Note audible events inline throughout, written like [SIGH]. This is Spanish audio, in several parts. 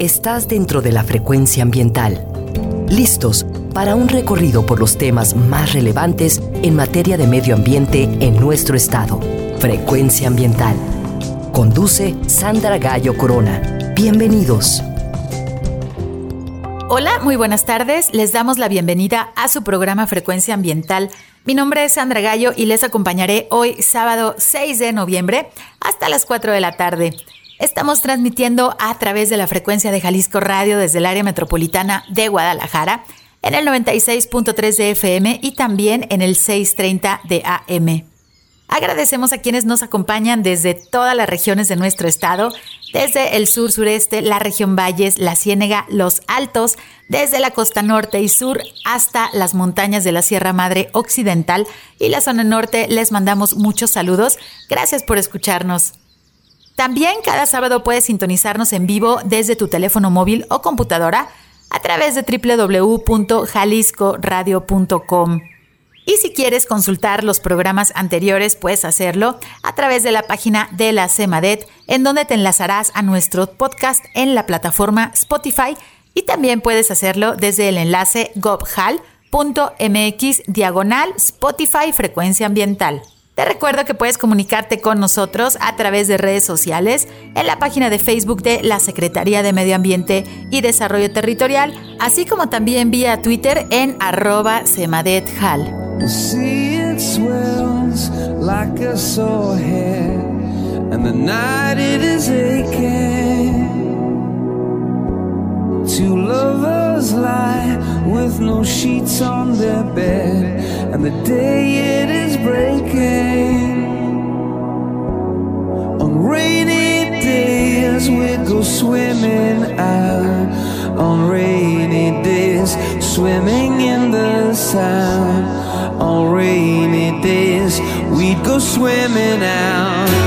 Estás dentro de la frecuencia ambiental. Listos para un recorrido por los temas más relevantes en materia de medio ambiente en nuestro estado. Frecuencia ambiental. Conduce Sandra Gallo Corona. Bienvenidos. Hola, muy buenas tardes. Les damos la bienvenida a su programa Frecuencia Ambiental. Mi nombre es Sandra Gallo y les acompañaré hoy sábado 6 de noviembre hasta las 4 de la tarde. Estamos transmitiendo a través de la frecuencia de Jalisco Radio desde el área metropolitana de Guadalajara en el 96.3 de FM y también en el 630 de AM. Agradecemos a quienes nos acompañan desde todas las regiones de nuestro estado, desde el sur sureste, la región Valles, la Ciénega, los Altos, desde la costa norte y sur hasta las montañas de la Sierra Madre Occidental y la zona norte. Les mandamos muchos saludos. Gracias por escucharnos. También cada sábado puedes sintonizarnos en vivo desde tu teléfono móvil o computadora a través de www.jaliscoradio.com. Y si quieres consultar los programas anteriores, puedes hacerlo a través de la página de la CEMADET, en donde te enlazarás a nuestro podcast en la plataforma Spotify y también puedes hacerlo desde el enlace gobhal.mx diagonal Spotify Frecuencia Ambiental. Te recuerdo que puedes comunicarte con nosotros a través de redes sociales, en la página de Facebook de la Secretaría de Medio Ambiente y Desarrollo Territorial, así como también vía Twitter en arroba semadethal. Two lovers lie with no sheets on bed, and the day it is breaking. On rainy days, we go swimming out. On rainy days, swimming in the sand. On rainy days, we'd go swimming out.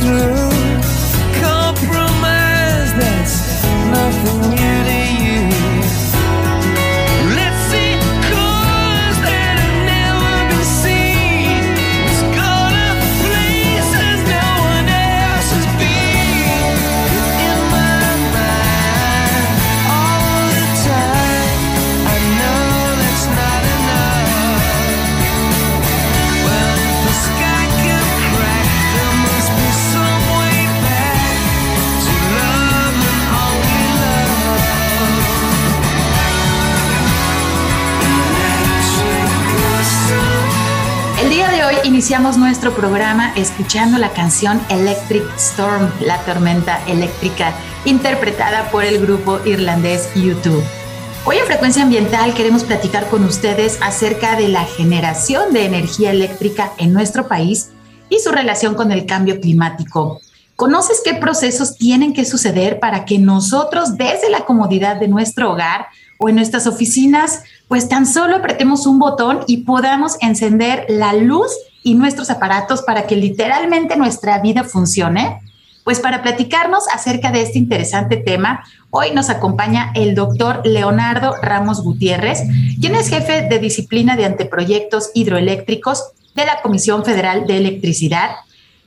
Through. Iniciamos nuestro programa escuchando la canción Electric Storm, la tormenta eléctrica, interpretada por el grupo irlandés YouTube. Hoy en Frecuencia Ambiental queremos platicar con ustedes acerca de la generación de energía eléctrica en nuestro país y su relación con el cambio climático. ¿Conoces qué procesos tienen que suceder para que nosotros desde la comodidad de nuestro hogar o en nuestras oficinas, pues tan solo apretemos un botón y podamos encender la luz y nuestros aparatos para que literalmente nuestra vida funcione? Pues para platicarnos acerca de este interesante tema, hoy nos acompaña el doctor Leonardo Ramos Gutiérrez, quien es jefe de disciplina de anteproyectos hidroeléctricos de la Comisión Federal de Electricidad.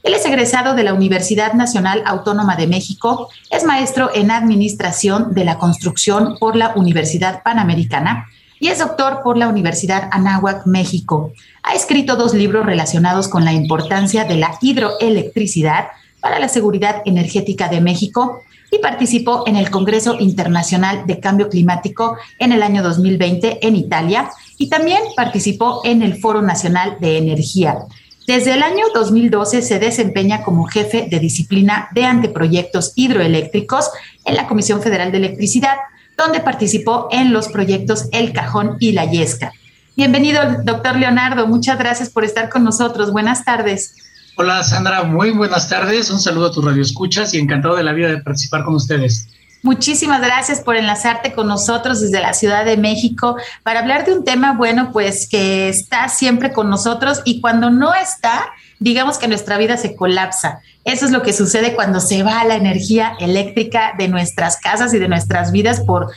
Él es egresado de la Universidad Nacional Autónoma de México, es maestro en Administración de la Construcción por la Universidad Panamericana y es doctor por la Universidad Anáhuac, México. Ha escrito dos libros relacionados con la importancia de la hidroelectricidad para la seguridad energética de México y participó en el Congreso Internacional de Cambio Climático en el año 2020 en Italia y también participó en el Foro Nacional de Energía. Desde el año 2012 se desempeña como jefe de disciplina de anteproyectos hidroeléctricos en la Comisión Federal de Electricidad, donde participó en los proyectos El Cajón y La Yesca. Bienvenido, doctor Leonardo. Muchas gracias por estar con nosotros. Buenas tardes. Hola, Sandra. Muy buenas tardes. Un saludo a tu radio escuchas y encantado de la vida de participar con ustedes. Muchísimas gracias por enlazarte con nosotros desde la Ciudad de México para hablar de un tema, bueno, pues que está siempre con nosotros y cuando no está, digamos que nuestra vida se colapsa. Eso es lo que sucede cuando se va la energía eléctrica de nuestras casas y de nuestras vidas por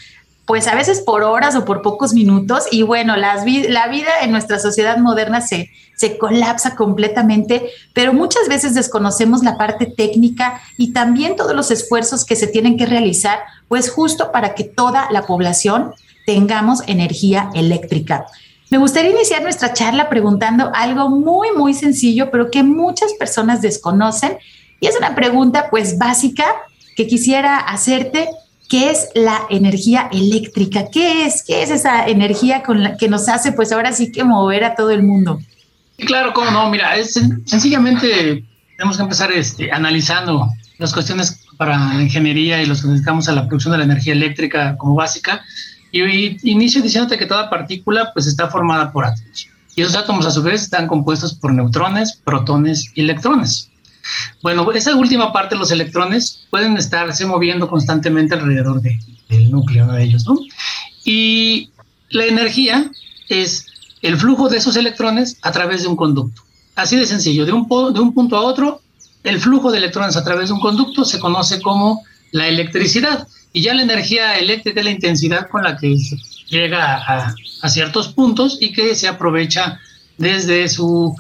pues a veces por horas o por pocos minutos y bueno, la vida en nuestra sociedad moderna se, se colapsa completamente, pero muchas veces desconocemos la parte técnica y también todos los esfuerzos que se tienen que realizar, pues justo para que toda la población tengamos energía eléctrica. Me gustaría iniciar nuestra charla preguntando algo muy, muy sencillo, pero que muchas personas desconocen. Y es una pregunta pues básica que quisiera hacerte ¿Qué es la energía eléctrica? ¿Qué es? ¿Qué es esa energía con la que nos hace, pues ahora sí que mover a todo el mundo? Claro, cómo no. Mira, es sencillamente tenemos que empezar este, analizando las cuestiones para la ingeniería y los que dedicamos a la producción de la energía eléctrica como básica. Y, inicio diciéndote que toda partícula pues está formada por átomos. Y esos átomos a su vez están compuestos por neutrones, protones y electrones. Bueno, esa última parte, los electrones, pueden estarse moviendo constantemente alrededor del núcleo de ellos, ¿no? Y la energía es el flujo de esos electrones a través de un conducto. Así de sencillo, de un, de un punto a otro, el flujo de electrones a través de un conducto se conoce como la electricidad. Y ya la energía eléctrica es la intensidad con la que llega a, ciertos puntos y que se aprovecha desde su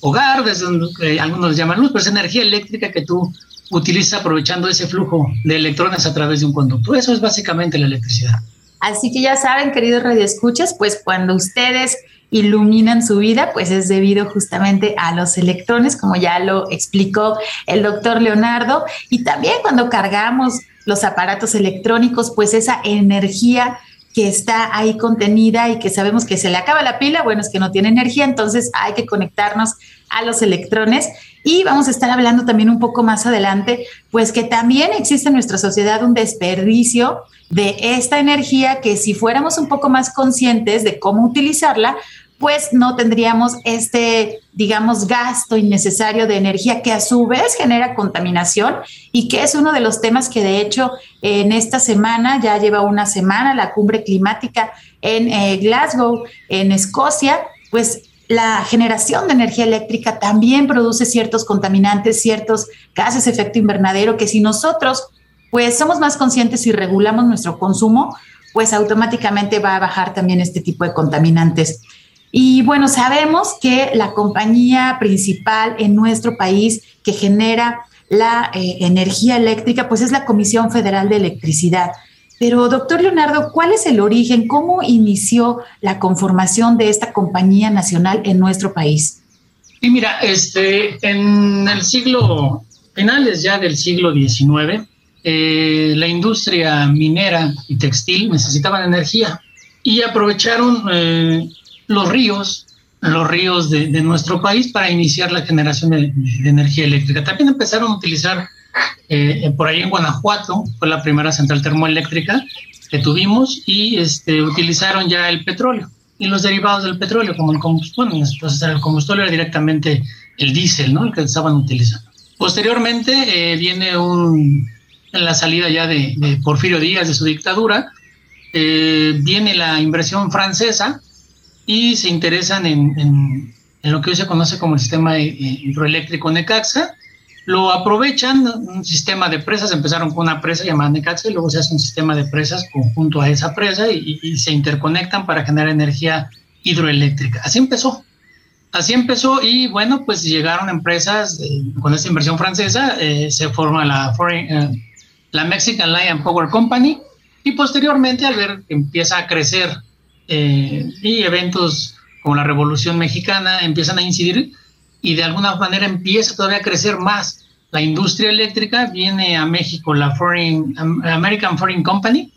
hogar, desde eh, algunos llaman luz, pero es energía eléctrica que tú utilizas aprovechando ese flujo de electrones a través de un conducto. Eso es básicamente la electricidad. Así que ya saben, queridos radioescuchas, pues cuando ustedes iluminan su vida, pues es debido justamente a los electrones, como ya lo explicó el doctor Leonardo, y también cuando cargamos los aparatos electrónicos, pues esa energía que está ahí contenida y que sabemos que se le acaba la pila, bueno, es que no tiene energía, entonces hay que conectarnos a los electrones. Y vamos a estar hablando también un poco más adelante, pues que también existe en nuestra sociedad un desperdicio de esta energía que si fuéramos un poco más conscientes de cómo utilizarla, pues no tendríamos este, digamos, gasto innecesario de energía que a su vez genera contaminación y que es uno de los temas que de hecho en esta semana, ya lleva una semana, la cumbre climática en eh, Glasgow, en Escocia, pues la generación de energía eléctrica también produce ciertos contaminantes, ciertos gases de efecto invernadero que si nosotros pues somos más conscientes y regulamos nuestro consumo, pues automáticamente va a bajar también este tipo de contaminantes. Y bueno, sabemos que la compañía principal en nuestro país que genera la eh, energía eléctrica, pues es la Comisión Federal de Electricidad. Pero, doctor Leonardo, ¿cuál es el origen? ¿Cómo inició la conformación de esta compañía nacional en nuestro país? Y mira, este, en el siglo, finales ya del siglo XIX, eh, la industria minera y textil necesitaban energía y aprovecharon eh, los ríos, los ríos de, nuestro país para iniciar la generación de, energía eléctrica. También empezaron a utilizar eh, por ahí en Guanajuato, fue la primera central termoeléctrica que tuvimos y este, utilizaron ya el petróleo y los derivados del petróleo, como el combustible. Entonces, el combustible era directamente el diésel, ¿no? El que estaban utilizando. Posteriormente eh, viene un, la salida ya de, Porfirio Díaz de su dictadura, eh, viene la inversión francesa y se interesan en, lo que hoy se conoce como el sistema eh, hidroeléctrico Necaxa. Lo aprovechan, un sistema de presas, empezaron con una presa llamada Necaxa y luego se hace un sistema de presas conjunto a esa presa y, se interconectan para generar energía hidroeléctrica. Así empezó. Así empezó y bueno, pues llegaron empresas eh, con esta inversión francesa, eh, se forma la, la Mexican Lion Power Company y posteriormente al ver que empieza a crecer eh, y eventos como la Revolución Mexicana empiezan a incidir y de alguna manera empieza todavía a crecer más. La industria eléctrica, viene a México la Foreign, American Foreign Company,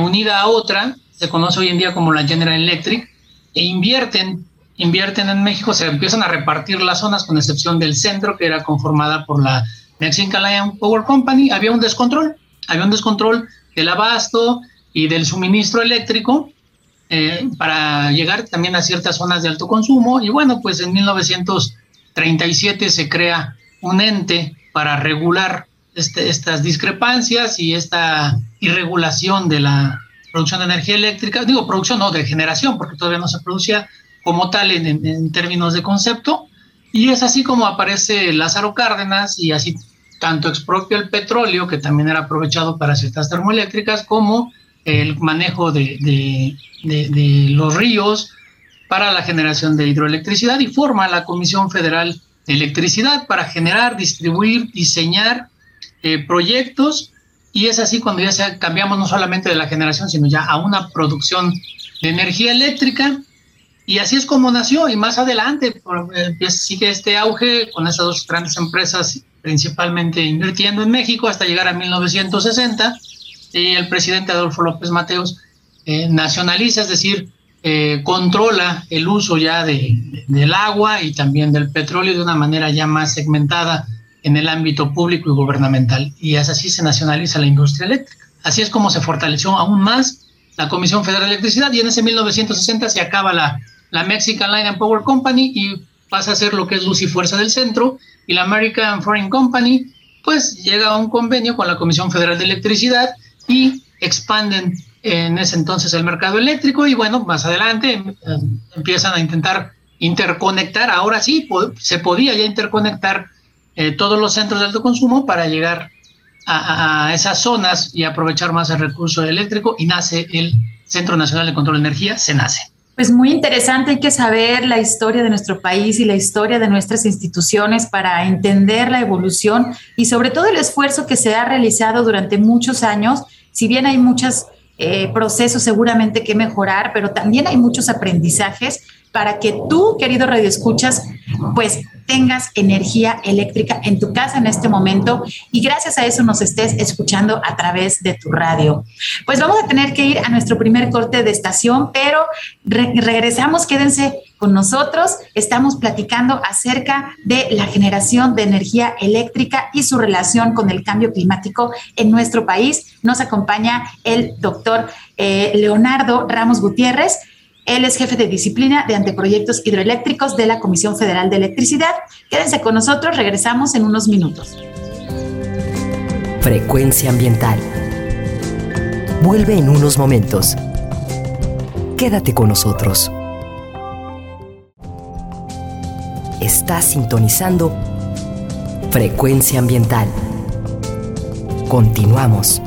unida a otra, se conoce hoy en día como la General Electric, e invierten, invierten en México, se empiezan a repartir las zonas, con excepción del centro, que era conformada por la Mexican Lion Power Company, había un descontrol, había un descontrol del abasto y del suministro eléctrico eh, para llegar también a ciertas zonas de alto consumo. Y bueno, pues en 1937 se crea un ente para regular este, estas discrepancias y esta irregulación de la producción de energía eléctrica, digo producción, no, de generación, porque todavía no se producía como tal en, en términos de concepto. Y es así como aparece Lázaro Cárdenas y así tanto expropia el petróleo, que también era aprovechado para ciertas termoeléctricas, como el manejo de, los ríos para la generación de hidroelectricidad y forma la Comisión Federal de Electricidad para generar, distribuir, diseñar eh, proyectos. Y es así cuando ya cambiamos no solamente de la generación, sino ya a una producción de energía eléctrica. Y así es como nació. Y más adelante eh, sigue este auge con esas dos grandes empresas principalmente invirtiendo en México hasta llegar a 1960 y el presidente Adolfo López Mateos eh, nacionaliza, es decir, eh, controla el uso ya de, del agua y también del petróleo de una manera ya más segmentada en el ámbito público y gubernamental. Y así se nacionaliza la industria eléctrica. Así es como se fortaleció aún más la Comisión Federal de Electricidad y en ese 1960 se acaba la, la Mexican Line and Power Company y pasa a ser lo que es luz y fuerza del centro y la American Foreign Company pues llega a un convenio con la Comisión Federal de Electricidad y expanden en ese entonces el mercado eléctrico y bueno, más adelante em, empiezan a intentar interconectar, ahora sí, se podía ya interconectar eh, todos los centros de alto consumo para llegar a, esas zonas y aprovechar más el recurso eléctrico y nace el Centro Nacional de Control de Energía, nace. Pues muy interesante, hay que saber la historia de nuestro país y la historia de nuestras instituciones para entender la evolución y sobre todo el esfuerzo que se ha realizado durante muchos años si bien hay muchos eh, procesos seguramente que mejorar, pero también hay muchos aprendizajes para que tú, querido Radio Escuchas, pues tengas energía eléctrica en tu casa en este momento y gracias a eso nos estés escuchando a través de tu radio. Pues vamos a tener que ir a nuestro primer corte de estación, pero regresamos, quédense con nosotros. Estamos platicando acerca de la generación de energía eléctrica y su relación con el cambio climático en nuestro país. Nos acompaña el doctor eh, Leonardo Ramos Gutiérrez. Él es jefe de disciplina de anteproyectos hidroeléctricos de la Comisión Federal de Electricidad. Quédense con nosotros, regresamos en unos minutos. Frecuencia ambiental. Vuelve en unos momentos. Quédate con nosotros. Estás sintonizando Frecuencia ambiental. Continuamos.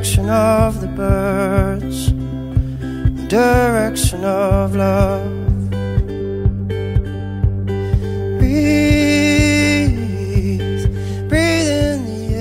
Of the birds, the direction of love.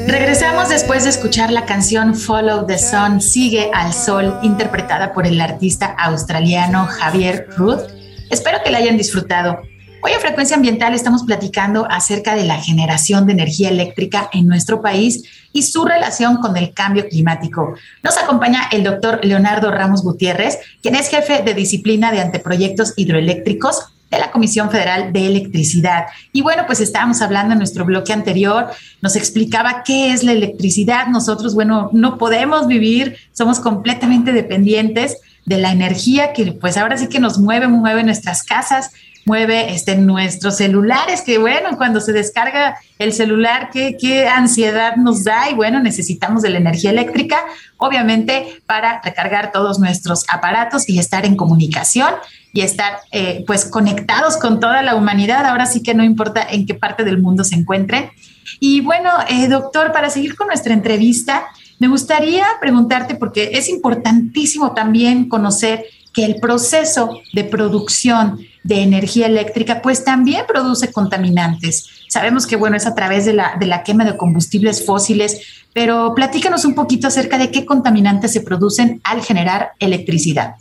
Regresamos después de escuchar la canción Follow the Sun, Sigue al Sol, interpretada por el artista australiano Javier Ruth. Espero que la hayan disfrutado. Hoy en Frecuencia Ambiental estamos platicando acerca de la generación de energía eléctrica en nuestro país y su relación con el cambio climático. Nos acompaña el doctor Leonardo Ramos Gutiérrez, quien es jefe de disciplina de anteproyectos hidroeléctricos de la Comisión Federal de Electricidad. Y bueno, pues estábamos hablando en nuestro bloque anterior, nos explicaba qué es la electricidad. Nosotros, bueno, no podemos vivir, somos completamente dependientes de la energía que pues ahora sí que nos mueve, mueve nuestras casas, mueve este, nuestros celulares, que bueno, cuando se descarga el celular, qué, qué ansiedad nos da y bueno, necesitamos de la energía eléctrica, obviamente, para recargar todos nuestros aparatos y estar en comunicación y estar eh, pues conectados con toda la humanidad. Ahora sí que no importa en qué parte del mundo se encuentre. Y bueno, eh, doctor, para seguir con nuestra entrevista, me gustaría preguntarte, porque es importantísimo también conocer el proceso de producción de energía eléctrica, pues también produce contaminantes. Sabemos que, bueno, es a través de la, quema de combustibles fósiles, pero platícanos un poquito acerca de qué contaminantes se producen al generar electricidad.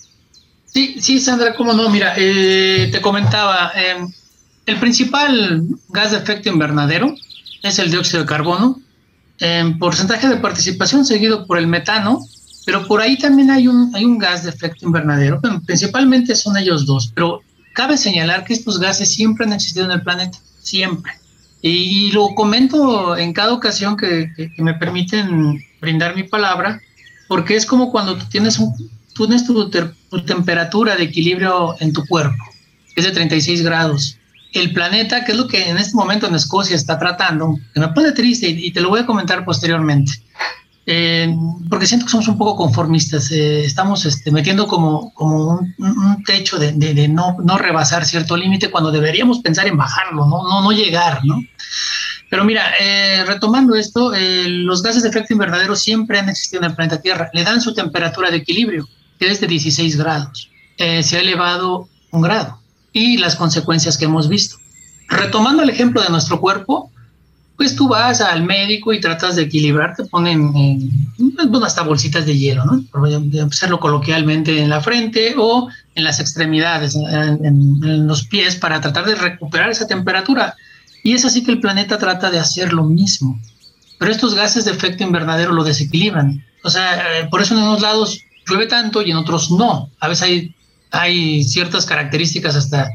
Sí, sí, Sandra, cómo no. Mira, eh, te comentaba, eh, el principal gas de efecto invernadero es el dióxido de carbono, en porcentaje de participación seguido por el metano, pero por ahí también hay un, hay un gas de efecto invernadero, principalmente son ellos dos, pero cabe señalar que estos gases siempre han existido en el planeta, siempre. Y, lo comento en cada ocasión que, me permiten brindar mi palabra, porque es como cuando tú tienes, un, tú tienes tu, tu temperatura de equilibrio en tu cuerpo, que es de 36 grados. El planeta, que es lo que en este momento en Escocia está tratando, que me pone triste y, te lo voy a comentar posteriormente, eh, porque siento que somos un poco conformistas, eh, estamos este, metiendo como, como un, techo de, de, no, no, rebasar cierto límite cuando deberíamos pensar en bajarlo, no, no, no llegar, ¿no? Pero mira, eh, retomando esto, los gases de efecto invernadero siempre han existido en el planeta Tierra, le dan su temperatura de equilibrio, que es de 16 grados, se ha elevado un grado y las consecuencias que hemos visto. Retomando el ejemplo de nuestro cuerpo, pues tú vas al médico y tratas de equilibrar, te ponen bueno, hasta bolsitas de hielo, ¿no? Por hacerlo coloquialmente en la frente o en las extremidades, en, los pies, para tratar de recuperar esa temperatura. Y es así que el planeta trata de hacer lo mismo. Pero estos gases de efecto invernadero lo desequilibran. O sea, eh, por eso en unos lados llueve tanto y en otros no. A veces hay hay ciertas características hasta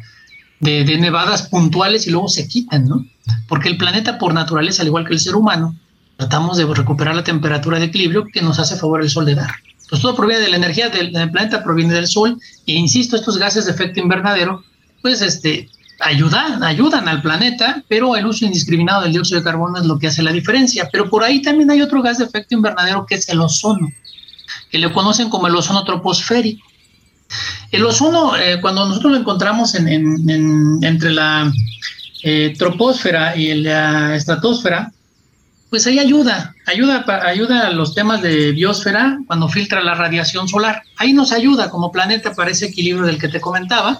de, nevadas puntuales y luego se quitan, ¿no? Porque el planeta por naturaleza, al igual que el ser humano, tratamos de recuperar la temperatura de equilibrio que nos hace favor el sol de dar. Entonces todo proviene de la energía del, planeta, proviene del sol, e insisto, estos gases de efecto invernadero, pues este, ayudan, ayudan al planeta, pero el uso indiscriminado del dióxido de carbono es lo que hace la diferencia. Pero por ahí también hay otro gas de efecto invernadero que es el ozono, que le conocen como el ozono troposférico. El ozono, eh, cuando nosotros lo encontramos entre la eh, troposfera y la estratosfera, pues ahí ayuda, ayuda, ayuda a los temas de biosfera cuando filtra la radiación solar. Ahí nos ayuda como planeta para ese equilibrio del que te comentaba.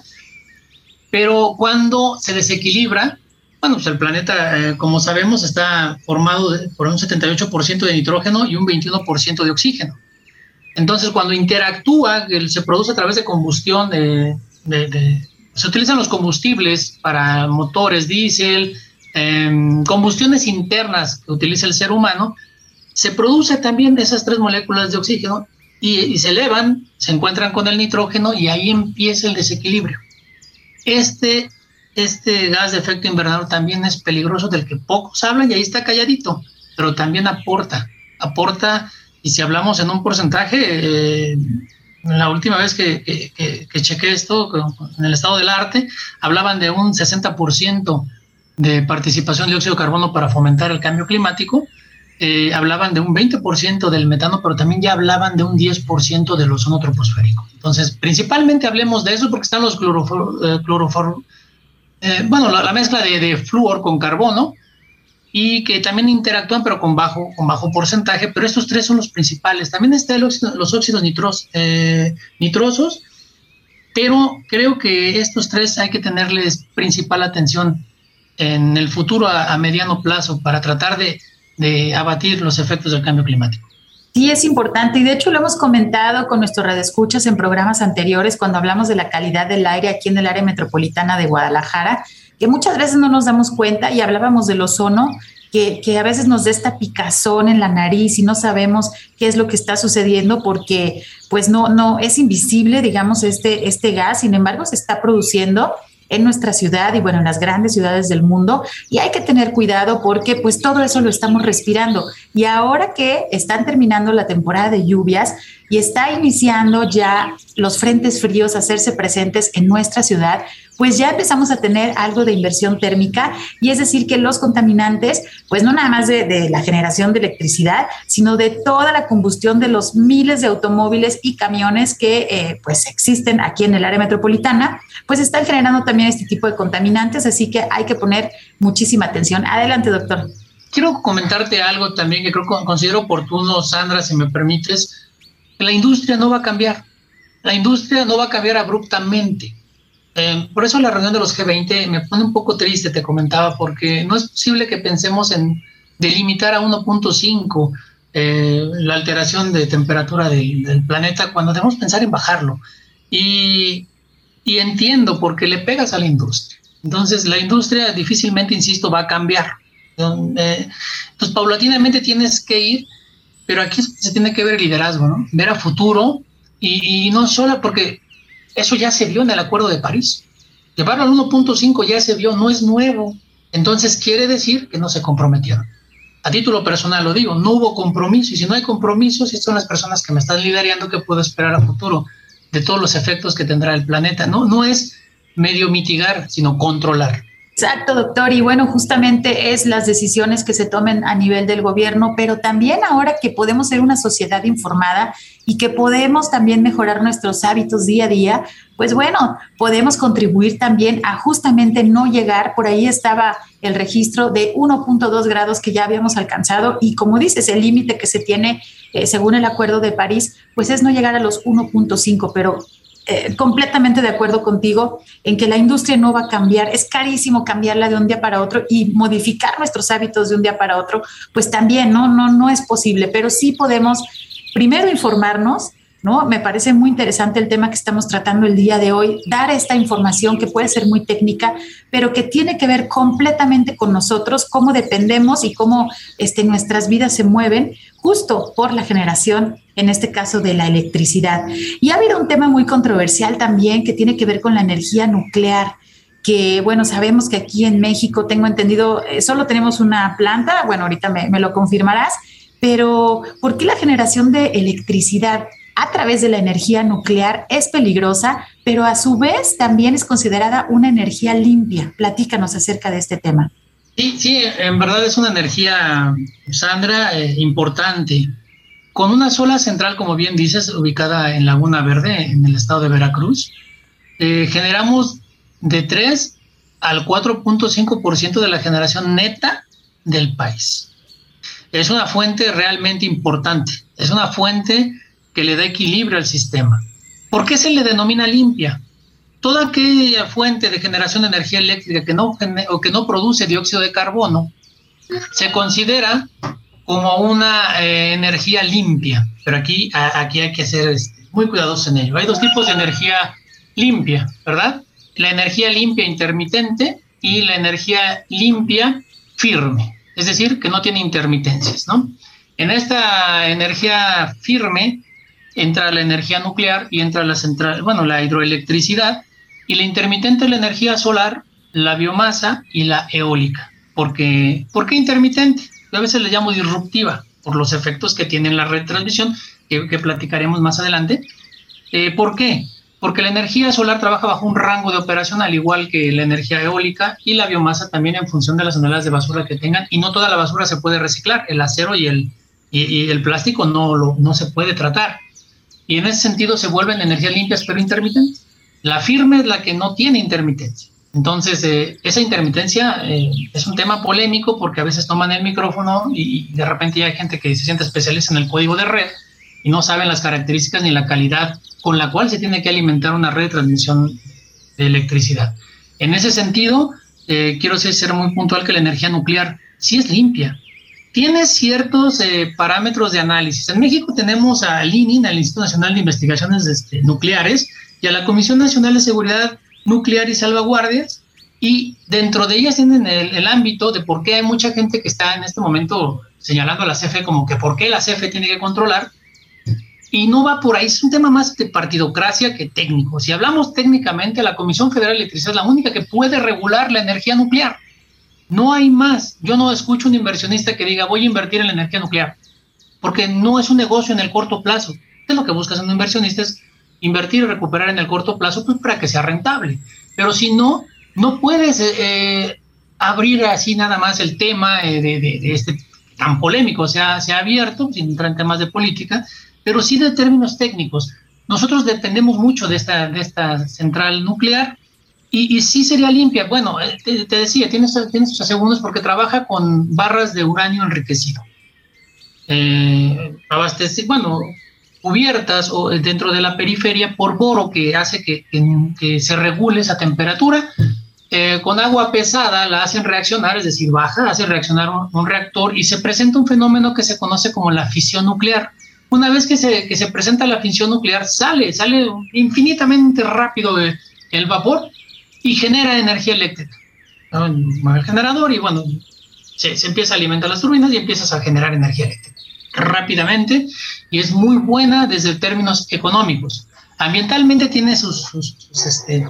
Pero cuando se desequilibra, bueno, pues el planeta, eh, como sabemos, está formado por un 78% de nitrógeno y un 21% de oxígeno. Entonces, cuando interactúa, se produce a través de combustión, de, se utilizan los combustibles para motores diésel, em, combustiones internas que utiliza el ser humano, se produce también esas tres moléculas de oxígeno y, se elevan, se encuentran con el nitrógeno y ahí empieza el desequilibrio. Este, este gas de efecto invernadero también es peligroso, del que pocos hablan y ahí está calladito, pero también aporta, aporta y si hablamos en un porcentaje, eh, la última vez que, chequé esto en el estado del arte, hablaban de un 60% de participación de dióxido de carbono para fomentar el cambio climático. Eh, hablaban de un 20% del metano, pero también ya hablaban de un 10% del ozono troposférico. Entonces, principalmente hablemos de eso porque están los clorofor, eh, eh, bueno, la, mezcla de, de, flúor con carbono y que también interactúan pero con bajo, con bajo porcentaje, pero estos tres son los principales. También están los óxidos nitros, eh, nitrosos, pero creo que estos tres hay que tenerles principal atención en el futuro a, mediano plazo para tratar de, de abatir los efectos del cambio climático. Sí, es importante y de hecho lo hemos comentado con nuestros radioescuchas en programas anteriores cuando hablamos de la calidad del aire aquí en el área metropolitana de Guadalajara, muchas veces no nos damos cuenta y hablábamos del ozono, que, que, a veces nos da esta picazón en la nariz y no sabemos qué es lo que está sucediendo porque pues no, no es invisible, digamos, este, este gas, sin embargo se está produciendo en nuestra ciudad y bueno, en las grandes ciudades del mundo y hay que tener cuidado porque pues todo eso lo estamos respirando. Y ahora que están terminando la temporada de lluvias y está iniciando ya los frentes fríos a hacerse presentes en nuestra ciudad, pues ya empezamos a tener algo de inversión térmica y es decir que los contaminantes, pues no nada más de, la generación de electricidad, sino de toda la combustión de los miles de automóviles y camiones que eh, pues existen aquí en el área metropolitana, pues están generando también este tipo de contaminantes, así que hay que poner muchísima atención. Adelante, doctor. Quiero comentarte algo también que creo considero oportuno, Sandra, si me permites. La industria no va a cambiar. La industria no va a cambiar abruptamente eh, por eso la reunión de los G20 me pone un poco triste, te comentaba, porque no es posible que pensemos en delimitar a 1.5 eh, la alteración de temperatura del, planeta cuando debemos pensar en bajarlo. Y, y, entiendo porque le pegas a la industria. Entonces, la industria difícilmente, insisto, va a cambiar. Eh, entonces, paulatinamente tienes que ir, pero aquí se tiene que ver el liderazgo, ¿no? Ver a futuro y, no solo porque eso ya se vio en el Acuerdo de París. Llevarlo al 1.5 ya se vio, no es nuevo. Entonces quiere decir que no se comprometieron. A título personal lo digo, no hubo compromiso y si no hay compromiso, si son las personas que me están liderando, que puedo esperar a futuro de todos los efectos que tendrá el planeta? No, no es medio mitigar, sino controlar. Exacto, doctor. Y bueno, justamente es las decisiones que se tomen a nivel del gobierno, pero también ahora que podemos ser una sociedad informada y que podemos también mejorar nuestros hábitos día a día, pues bueno, podemos contribuir también a justamente no llegar, por ahí estaba el registro de 1.2 grados que ya habíamos alcanzado y como dices, el límite que se tiene eh, según el Acuerdo de París, pues es no llegar a los 1.5, pero eh, completamente de acuerdo contigo en que la industria no va a cambiar. Es carísimo cambiarla de un día para otro y modificar nuestros hábitos de un día para otro, pues también no, no, no es posible, pero sí podemos primero informarnos, ¿no? Me parece muy interesante el tema que estamos tratando el día de hoy, dar esta información que puede ser muy técnica, pero que tiene que ver completamente con nosotros, cómo dependemos y cómo este, nuestras vidas se mueven justo por la generación, en este caso de la electricidad. Y ha habido un tema muy controversial también que tiene que ver con la energía nuclear que bueno, sabemos que aquí en México, tengo entendido, eh, solo tenemos una planta, bueno, ahorita me, me, lo confirmarás, pero ¿por qué la generación de electricidad a través de la energía nuclear es peligrosa, pero a su vez también es considerada una energía limpia. Platícanos acerca de este tema. Sí, sí, en verdad es una energía, Sandra, eh, importante. Con una sola central, como bien dices, ubicada en Laguna Verde, en el estado de Veracruz, eh, generamos de 3 al 4.5% de la generación neta del país. Es una fuente realmente importante, es una fuente que le da equilibrio al sistema. ¿Por qué se le denomina limpia? Toda aquella fuente de generación de energía eléctrica que no, o que no produce dióxido de carbono se considera como una eh, energía limpia, pero aquí, aquí hay que ser este, muy cuidadosos en ello. Hay dos tipos de energía limpia, ¿verdad? La energía limpia intermitente y la energía limpia firme, es decir, que no tiene intermitencias, ¿no? En esta energía firme entra la energía nuclear y entra la central, bueno, la hidroelectricidad y la intermitente la energía solar, la biomasa y la eólica. Porque, ¿Por qué intermitente? Yo a veces le llamo disruptiva por los efectos que tiene en la red transmisión, que, platicaremos más adelante. Eh, ¿Por qué? Porque la energía solar trabaja bajo un rango de operación al igual que la energía eólica y la biomasa también en función de las toneladas de basura que tengan y no toda la basura se puede reciclar, el acero y el, y, el plástico no, lo, no se puede tratar y en ese sentido se vuelven energías limpias pero intermitentes. La firme es la que no tiene intermitencia. Entonces, eh, esa intermitencia eh, es un tema polémico porque a veces toman el micrófono y, de repente hay gente que se siente especialista en el código de red y no saben las características ni la calidad con la cual se tiene que alimentar una red de transmisión de electricidad. En ese sentido, eh, quiero ser, muy puntual que la energía nuclear sí es limpia. Tiene ciertos parámetros de análisis. En México tenemos al INI, al Instituto Nacional de Investigaciones este, Nucleares, y a la Comisión Nacional de Seguridad nuclear y salvaguardias, y dentro de ellas tienen el, ámbito de por qué hay mucha gente que está en este momento señalando a la CFE como que por qué la CFE tiene que controlar, y no va por ahí, es un tema más de partidocracia que técnico. Si hablamos técnicamente, la Comisión Federal de Electricidad es la única que puede regular la energía nuclear. No hay más. Yo no escucho un inversionista que diga voy a invertir en la energía nuclear, porque no es un negocio en el corto plazo. ¿Qué es lo que buscas en un inversionista? Es invertir y recuperar en el corto plazo pues, para que sea rentable. Pero si no, no puedes eh, eh, abrir así nada más el tema eh, de, este tan polémico, se ha, se ha abierto, sin entrar en temas de política, pero sí de términos técnicos. Nosotros dependemos mucho de esta central nuclear y, y sí sería limpia. Bueno, te, decía, tiene, tiene sus segundos porque trabaja con barras de uranio enriquecido. Eh, abastece, bueno, cubiertas o dentro de la periferia por boro que hace que, se regule esa temperatura. Eh, con agua pesada la hacen reaccionar, es decir, baja, hace reaccionar un, reactor y se presenta un fenómeno que se conoce como la fisión nuclear. Una vez que se, que se presenta la fisión nuclear, sale, sale infinitamente rápido el vapor y genera energía eléctrica. El generador y bueno, se, se empieza a alimentar las turbinas y empiezas a generar energía eléctrica rápidamente y es muy buena desde términos económicos. Ambientalmente tiene sus, sus, este,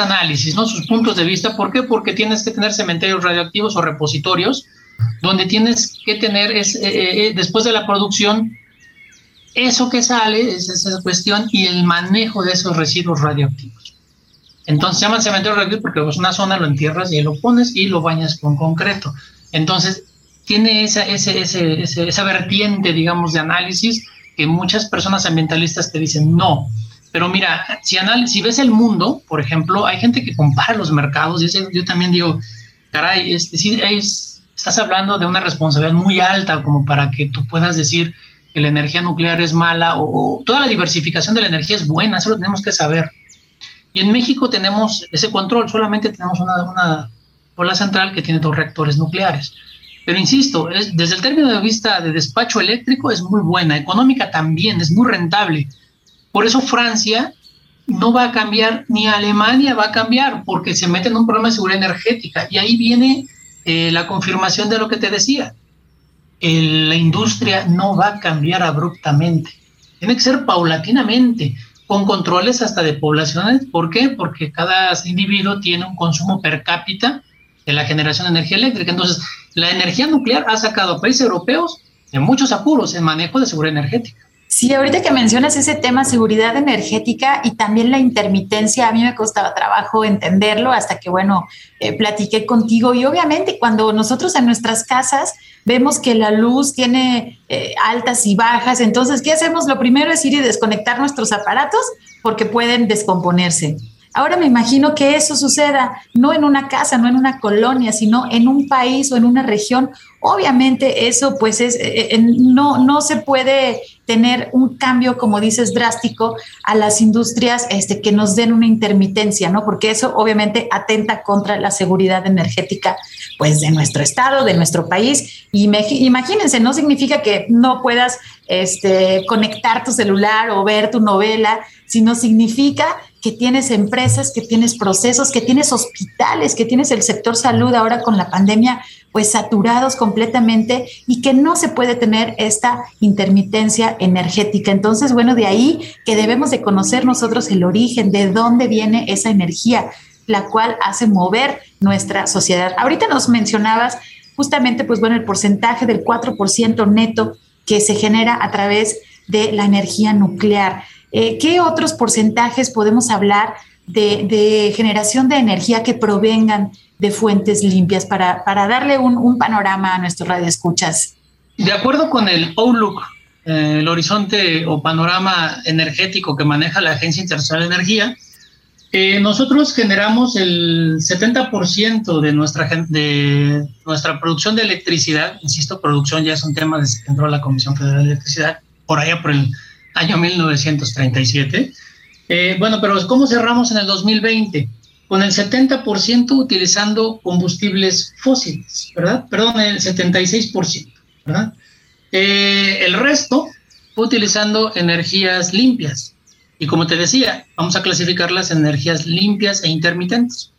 análisis, ¿no? sus puntos de vista. ¿Por qué? Porque tienes que tener cementerios radioactivos o repositorios donde tienes que tener, es, eh, eh, eh, después de la producción, eso que sale, es esa cuestión, y el manejo de esos residuos radioactivos. Entonces se llama cementerio radioactivo porque es una zona, lo entierras y lo pones y lo bañas con concreto. Entonces, tiene esa, ese, ese, esa vertiente, digamos, de análisis que muchas personas ambientalistas te dicen no. Pero mira, si, si ves el mundo, por ejemplo, hay gente que compara los mercados y yo también digo, caray, este, es, estás hablando de una responsabilidad muy alta como para que tú puedas decir que la energía nuclear es mala o, toda la diversificación de la energía es buena, eso lo tenemos que saber. Y en México tenemos ese control, solamente tenemos una, una bola central que tiene dos reactores nucleares. Pero insisto, es, desde el término de vista de despacho eléctrico es muy buena, económica también, es muy rentable. Por eso Francia no va a cambiar, ni Alemania va a cambiar, porque se mete en un problema de seguridad energética. Y ahí viene eh, la confirmación de lo que te decía. la industria no va a cambiar abruptamente. Tiene que ser paulatinamente, con controles hasta de poblaciones. ¿Por qué? Porque cada individuo tiene un consumo per cápita de la generación de energía eléctrica. Entonces, la energía nuclear ha sacado a países europeos de muchos apuros en manejo de seguridad energética. Sí, ahorita que mencionas ese tema seguridad energética y también la intermitencia, a mí me costaba trabajo entenderlo hasta que, bueno, eh, platiqué contigo y obviamente cuando nosotros en nuestras casas vemos que la luz tiene eh, altas y bajas, entonces, ¿qué hacemos? Lo primero es ir y desconectar nuestros aparatos porque pueden descomponerse. Ahora me imagino que eso suceda no en una casa, no en una colonia, sino en un país o en una región. Obviamente eso pues es, eh, eh, no, no se puede tener un cambio, como dices, drástico a las industrias este, que nos den una intermitencia, ¿no? Porque eso obviamente atenta contra la seguridad energética pues de nuestro estado, de nuestro país. Y imagínense, no significa que no puedas este, conectar tu celular o ver tu novela, sino significa que tienes empresas, que tienes procesos, que tienes hospitales, que tienes el sector salud ahora con la pandemia, pues saturados completamente y que no se puede tener esta intermitencia energética. Entonces, bueno, de ahí que debemos de conocer nosotros el origen, de dónde viene esa energía, la cual hace mover nuestra sociedad. Ahorita nos mencionabas justamente, pues bueno, el porcentaje del 4% neto que se genera a través de la energía nuclear. Eh, ¿Qué otros porcentajes podemos hablar de, generación de energía que provengan de fuentes limpias para, darle un, panorama a nuestros radioescuchas? De acuerdo con el Outlook, eh, el horizonte o panorama energético que maneja la Agencia Internacional de Energía, Eh, nosotros generamos el 70% de nuestra, de nuestra producción de electricidad, insisto, producción ya es un tema que entró la Comisión Federal de Electricidad, por allá por el año 1937. Eh, bueno, pero ¿cómo cerramos en el 2020? Con el 70% utilizando combustibles fósiles, ¿verdad? Perdón, el 76%, ¿verdad? Eh, el resto utilizando energías limpias. Y como te decía, vamos a clasificar las energías limpias e intermitentes.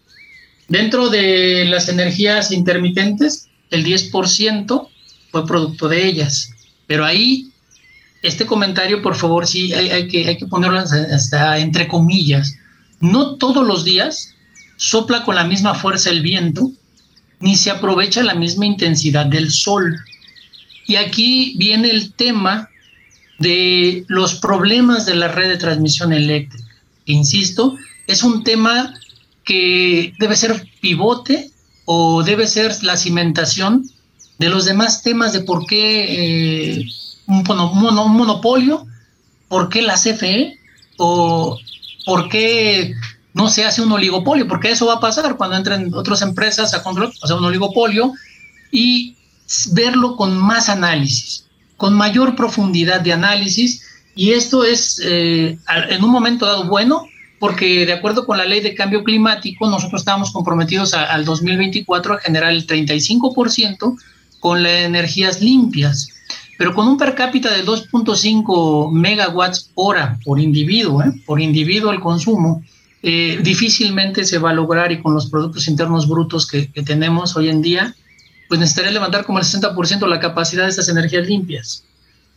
Dentro de las energías intermitentes, el 10% fue producto de ellas. Pero ahí, este comentario, por favor, sí hay, que, hay que ponerlo hasta entre comillas. No todos los días sopla con la misma fuerza el viento, ni se aprovecha la misma intensidad del sol. Y aquí viene el tema de los problemas de la red de transmisión eléctrica. Insisto, es un tema que debe ser pivote o debe ser la cimentación de los demás temas de por qué eh, un, monopolio, por qué la CFE o por qué no se hace un oligopolio, porque eso va a pasar cuando entren otras empresas a control, o sea, un oligopolio, y verlo con más análisis, con mayor profundidad de análisis, y esto es eh, en un momento dado bueno, porque de acuerdo con la ley de cambio climático, nosotros estamos comprometidos al 2024 a generar el 35% con las energías limpias, pero con un per cápita de 2.5 megawatts hora por individuo, ¿eh? por individuo el consumo, eh, difícilmente se va a lograr y con los productos internos brutos que, que tenemos hoy en día, pues necesitaría levantar como el 60% la capacidad de estas energías limpias.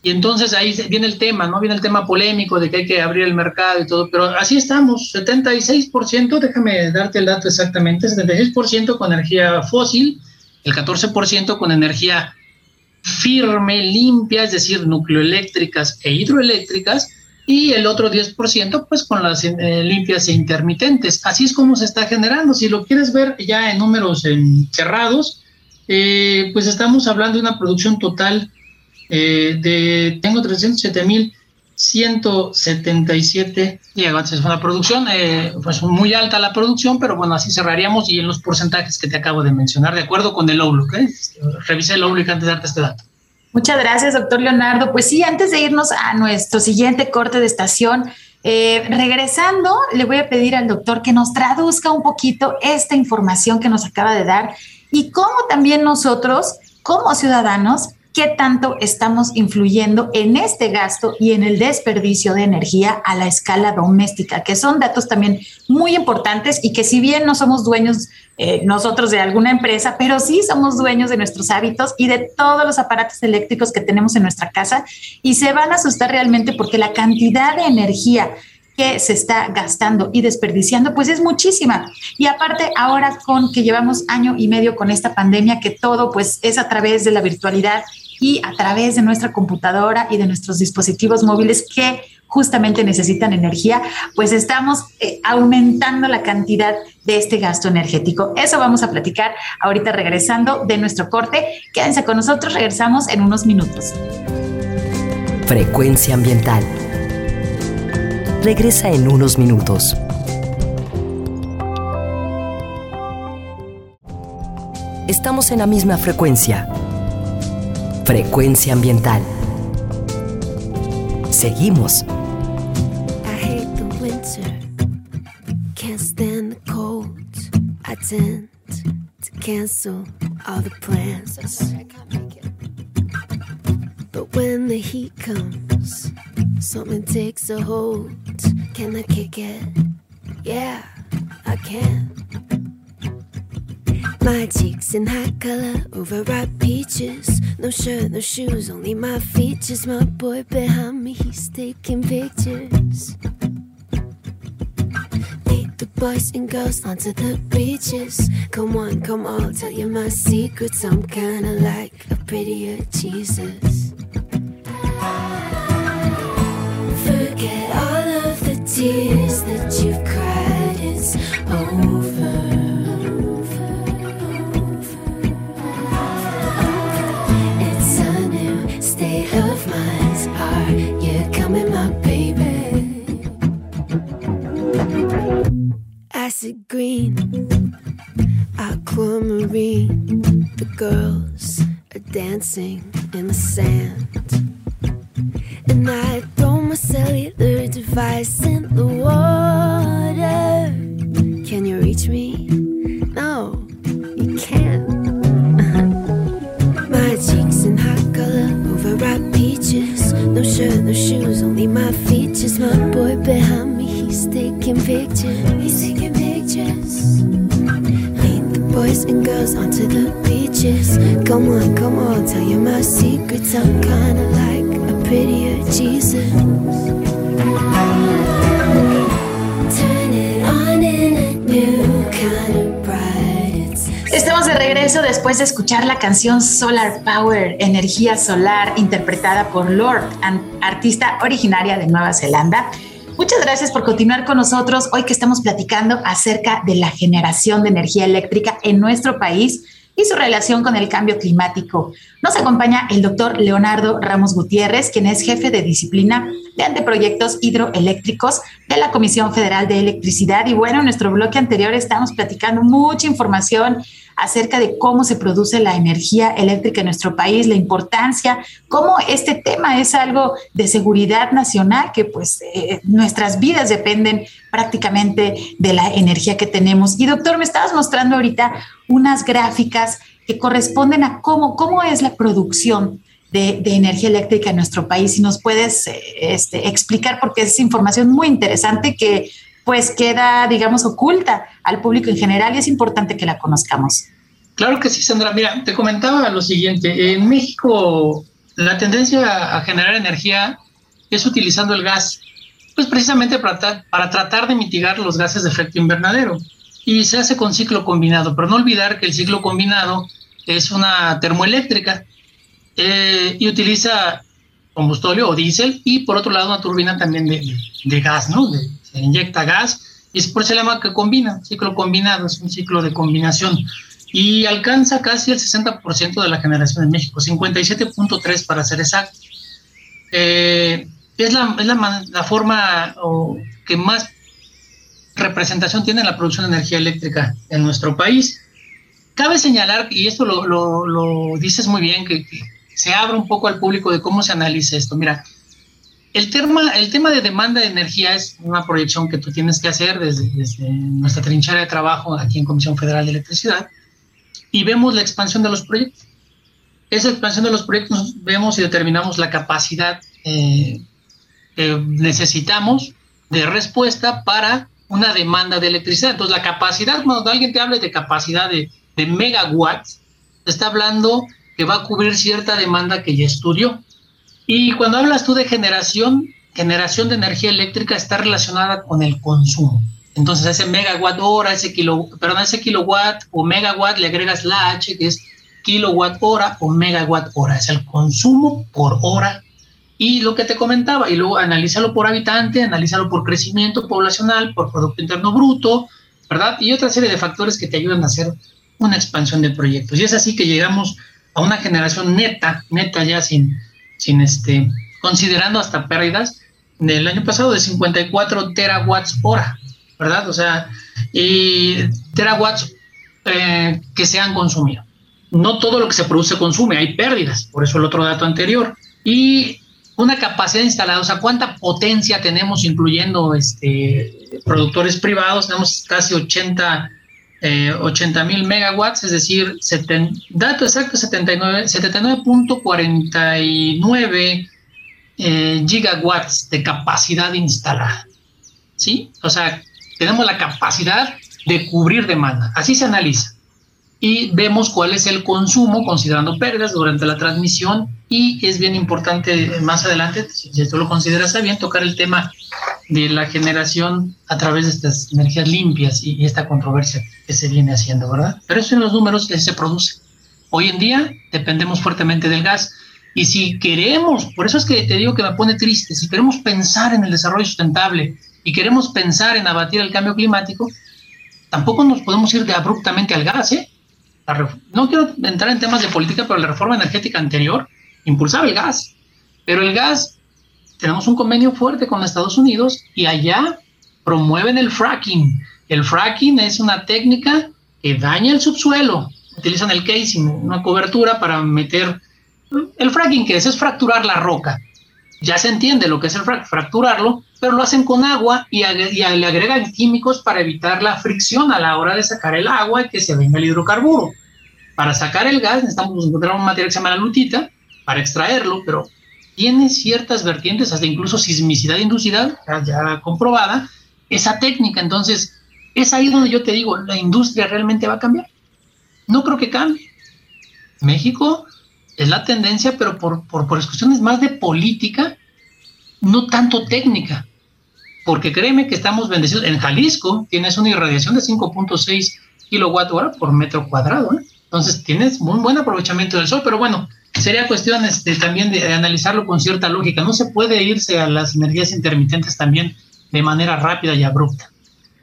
Y entonces ahí viene el tema, ¿no? Viene el tema polémico de que hay que abrir el mercado y todo, pero así estamos, 76%, déjame darte el dato exactamente, 76% con energía fósil, el 14% con energía firme, limpia, es decir, nucleoeléctricas e hidroeléctricas, y el otro 10% pues con las eh, limpias e intermitentes. Así es como se está generando. Si lo quieres ver ya en números cerrados, eh, pues estamos hablando de una producción total eh, de, tengo 307.177 gigawatts. Es una producción, pues muy alta la producción, pero bueno, así cerraríamos y en los porcentajes que te acabo de mencionar, de acuerdo con el Outlook. ¿eh? Revisé el Outlook antes de darte este dato. Muchas gracias, doctor Leonardo. Pues sí, antes de irnos a nuestro siguiente corte de estación, regresando, le voy a pedir al doctor que nos traduzca un poquito esta información que nos acaba de dar y cómo también nosotros, como ciudadanos, qué tanto estamos influyendo en este gasto y en el desperdicio de energía a la escala doméstica, que son datos también muy importantes y que si bien no somos dueños eh, nosotros de alguna empresa, pero sí somos dueños de nuestros hábitos y de todos los aparatos eléctricos que tenemos en nuestra casa y se van a asustar realmente porque la cantidad de energía que se está gastando y desperdiciando, pues es muchísima. Y aparte, ahora con que llevamos año y medio con esta pandemia, que todo pues es a través de la virtualidad y a través de nuestra computadora y de nuestros dispositivos móviles que justamente necesitan energía, pues estamos eh, aumentando la cantidad de este gasto energético. Eso vamos a platicar ahorita regresando de nuestro corte. Quédense con nosotros, regresamos en unos minutos. Frecuencia ambiental regresa en unos minutos. Estamos en la misma frecuencia. Frecuencia ambiental. Seguimos. I hate the winter. Can't stand the cold. I tend to cancel all the plans. But when the heat comes, something takes a hold. Can I kick it? Yeah, I can. My cheeks in high color, overripe peaches. No shirt, no shoes, only my features. My boy behind me, he's taking pictures. Lead the boys and girls onto the beaches. Come on, come on, tell you my secrets. I'm kinda like a prettier Jesus. Forget all of the tears that you've cried is over. Are you coming, my baby? acid green, aquamarine. The girls are dancing in the sand. And I throw my cellular device in the water. Can you reach me? No, you can't. [LAUGHS] my cheeks in hot color, overripe. No shirt, no shoes, only my features. My boy behind me, he's taking pictures. He's taking pictures. Lead the boys and girls onto the beaches. Come on, come on, tell you my secrets. I'm kinda like a prettier Jesus. Turn it on in a new kind of Estamos de regreso después de escuchar la canción Solar Power, Energía Solar, interpretada por Lord, artista originaria de Nueva Zelanda. Muchas gracias por continuar con nosotros hoy que estamos platicando acerca de la generación de energía eléctrica en nuestro país y su relación con el cambio climático. Nos acompaña el doctor Leonardo Ramos Gutiérrez, quien es jefe de disciplina de anteproyectos hidroeléctricos de la Comisión Federal de Electricidad. Y bueno, en nuestro bloque anterior estamos platicando mucha información acerca de cómo se produce la energía eléctrica en nuestro país, la importancia, cómo este tema es algo de seguridad nacional, que pues eh, nuestras vidas dependen prácticamente de la energía que tenemos. Y doctor, me estabas mostrando ahorita unas gráficas que corresponden a cómo, cómo es la producción de, energía eléctrica en nuestro país. Si nos puedes eh, este, explicar, porque es información muy interesante que pues queda, digamos, oculta al público en general y es importante que la conozcamos. Claro que sí, Sandra. Mira, te comentaba lo siguiente. En México, la tendencia a generar energía es utilizando el gas, pues precisamente para, para tratar de mitigar los gases de efecto invernadero. Y se hace con ciclo combinado, pero no olvidar que el ciclo combinado es una termoeléctrica eh, y utiliza combustible o diésel y por otro lado una turbina también de, de- de gas, ¿no? De- se inyecta gas y es por eso se llama que combina, ciclo combinado, es un ciclo de combinación y alcanza casi el 60% de la generación en México, 57.3 para ser exacto. Eh, es la, es la, la forma que más representación tiene la producción de energía eléctrica en nuestro país. Cabe señalar, y esto lo, lo, lo dices muy bien, que, que se abre un poco al público de cómo se analiza esto. Mira, el tema, el tema de demanda de energía es una proyección que tú tienes que hacer desde, nuestra trinchera de trabajo aquí en Comisión Federal de Electricidad y vemos la expansión de los proyectos. Esa expansión de los proyectos vemos y determinamos la capacidad eh, que necesitamos de respuesta para una demanda de electricidad. Entonces, la capacidad, cuando alguien te hable de capacidad de, de megawatts, está hablando que va a cubrir cierta demanda que ya estudió. Y cuando hablas tú de generación, generación de energía eléctrica está relacionada con el consumo. Entonces, ese megawatt hora, ese kilo, perdón, ese kilowatt o megawatt le agregas la H, que es kilowatt hora o megawatt hora. Es el consumo por hora. Y lo que te comentaba, y luego analízalo por habitante, analízalo por crecimiento poblacional, por Producto Interno Bruto, ¿verdad? Y otra serie de factores que te ayudan a hacer una expansión de proyectos. Y es así que llegamos a una generación neta, neta ya sin, sin este, considerando hasta pérdidas, del año pasado de 54 terawatts hora, ¿verdad? O sea, y terawatts eh, que se han consumido. No todo lo que se produce consume, hay pérdidas, por eso el otro dato anterior. Y una capacidad instalada, o sea, cuánta potencia tenemos, incluyendo este, productores privados, tenemos casi 80 eh, 80 mil megawatts, es decir, seten, dato exacto 79, 79.49 eh, gigawatts de capacidad instalada. ¿Sí? O sea, tenemos la capacidad de cubrir demanda. Así se analiza. Y vemos cuál es el consumo, considerando pérdidas durante la transmisión. Y es bien importante más adelante, si tú lo consideras bien, tocar el tema de la generación a través de estas energías limpias y, esta controversia que se viene haciendo, ¿verdad? Pero eso en los números que se produce. Hoy en día dependemos fuertemente del gas y si queremos, por eso es que te digo que me pone triste, si queremos pensar en el desarrollo sustentable y queremos pensar en abatir el cambio climático, tampoco nos podemos ir de abruptamente al gas, ¿eh? No quiero entrar en temas de política, pero la reforma energética anterior impulsaba el gas, pero el gas tenemos un convenio fuerte con Estados Unidos y allá promueven el fracking El fracking es una técnica que daña el subsuelo. Utilizan el casing, una cobertura para meter... El fracking, que es? Es fracturar la roca. Ya se entiende lo que es el fracturarlo, pero lo hacen con agua y, le agregan químicos para evitar la fricción a la hora de sacar el agua y que se venga el hidrocarburo. Para sacar el gas necesitamos encontrar un material que se llama la lutita para extraerlo, pero tiene ciertas vertientes, hasta incluso sismicidad inducida, ya comprobada, esa técnica. Entonces, es ahí donde yo te digo, la industria realmente va a cambiar. No creo que cambie. México es la tendencia, pero por, por, por cuestiones más de política, no tanto técnica. Porque créeme que estamos bendecidos. En Jalisco tienes una irradiación de 5.6 kilowatt hora por metro cuadrado. Entonces tienes muy buen aprovechamiento del sol, pero bueno, sería cuestión este, también de, analizarlo con cierta lógica. No se puede irse a las energías intermitentes también de manera rápida y abrupta.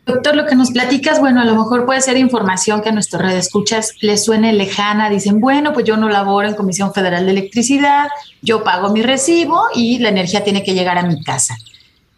Doctor, lo que nos platicas, bueno, a lo mejor puede ser información que a nuestro red escuchas les suene lejana. Dicen, bueno, pues yo no laboro en Comisión Federal de Electricidad, yo pago mi recibo y la energía tiene que llegar a mi casa.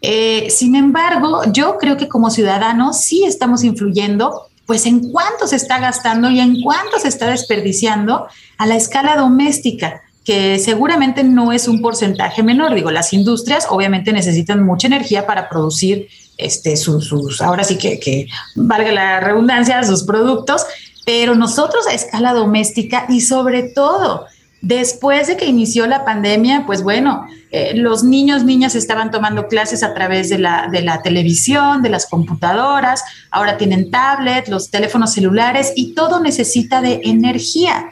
Eh, sin embargo, yo creo que como ciudadanos sí estamos influyendo pues en cuánto se está gastando y en cuánto se está desperdiciando a la escala doméstica que seguramente no es un porcentaje menor. Digo, las industrias obviamente necesitan mucha energía para producir este, sus, ahora sí que, que valga la redundancia, sus productos, pero nosotros a escala doméstica y sobre todo Después de que inició la pandemia, pues bueno, eh, los niños, niñas estaban tomando clases a través de la, de la televisión, de las computadoras, ahora tienen tablet, los teléfonos celulares y todo necesita de energía.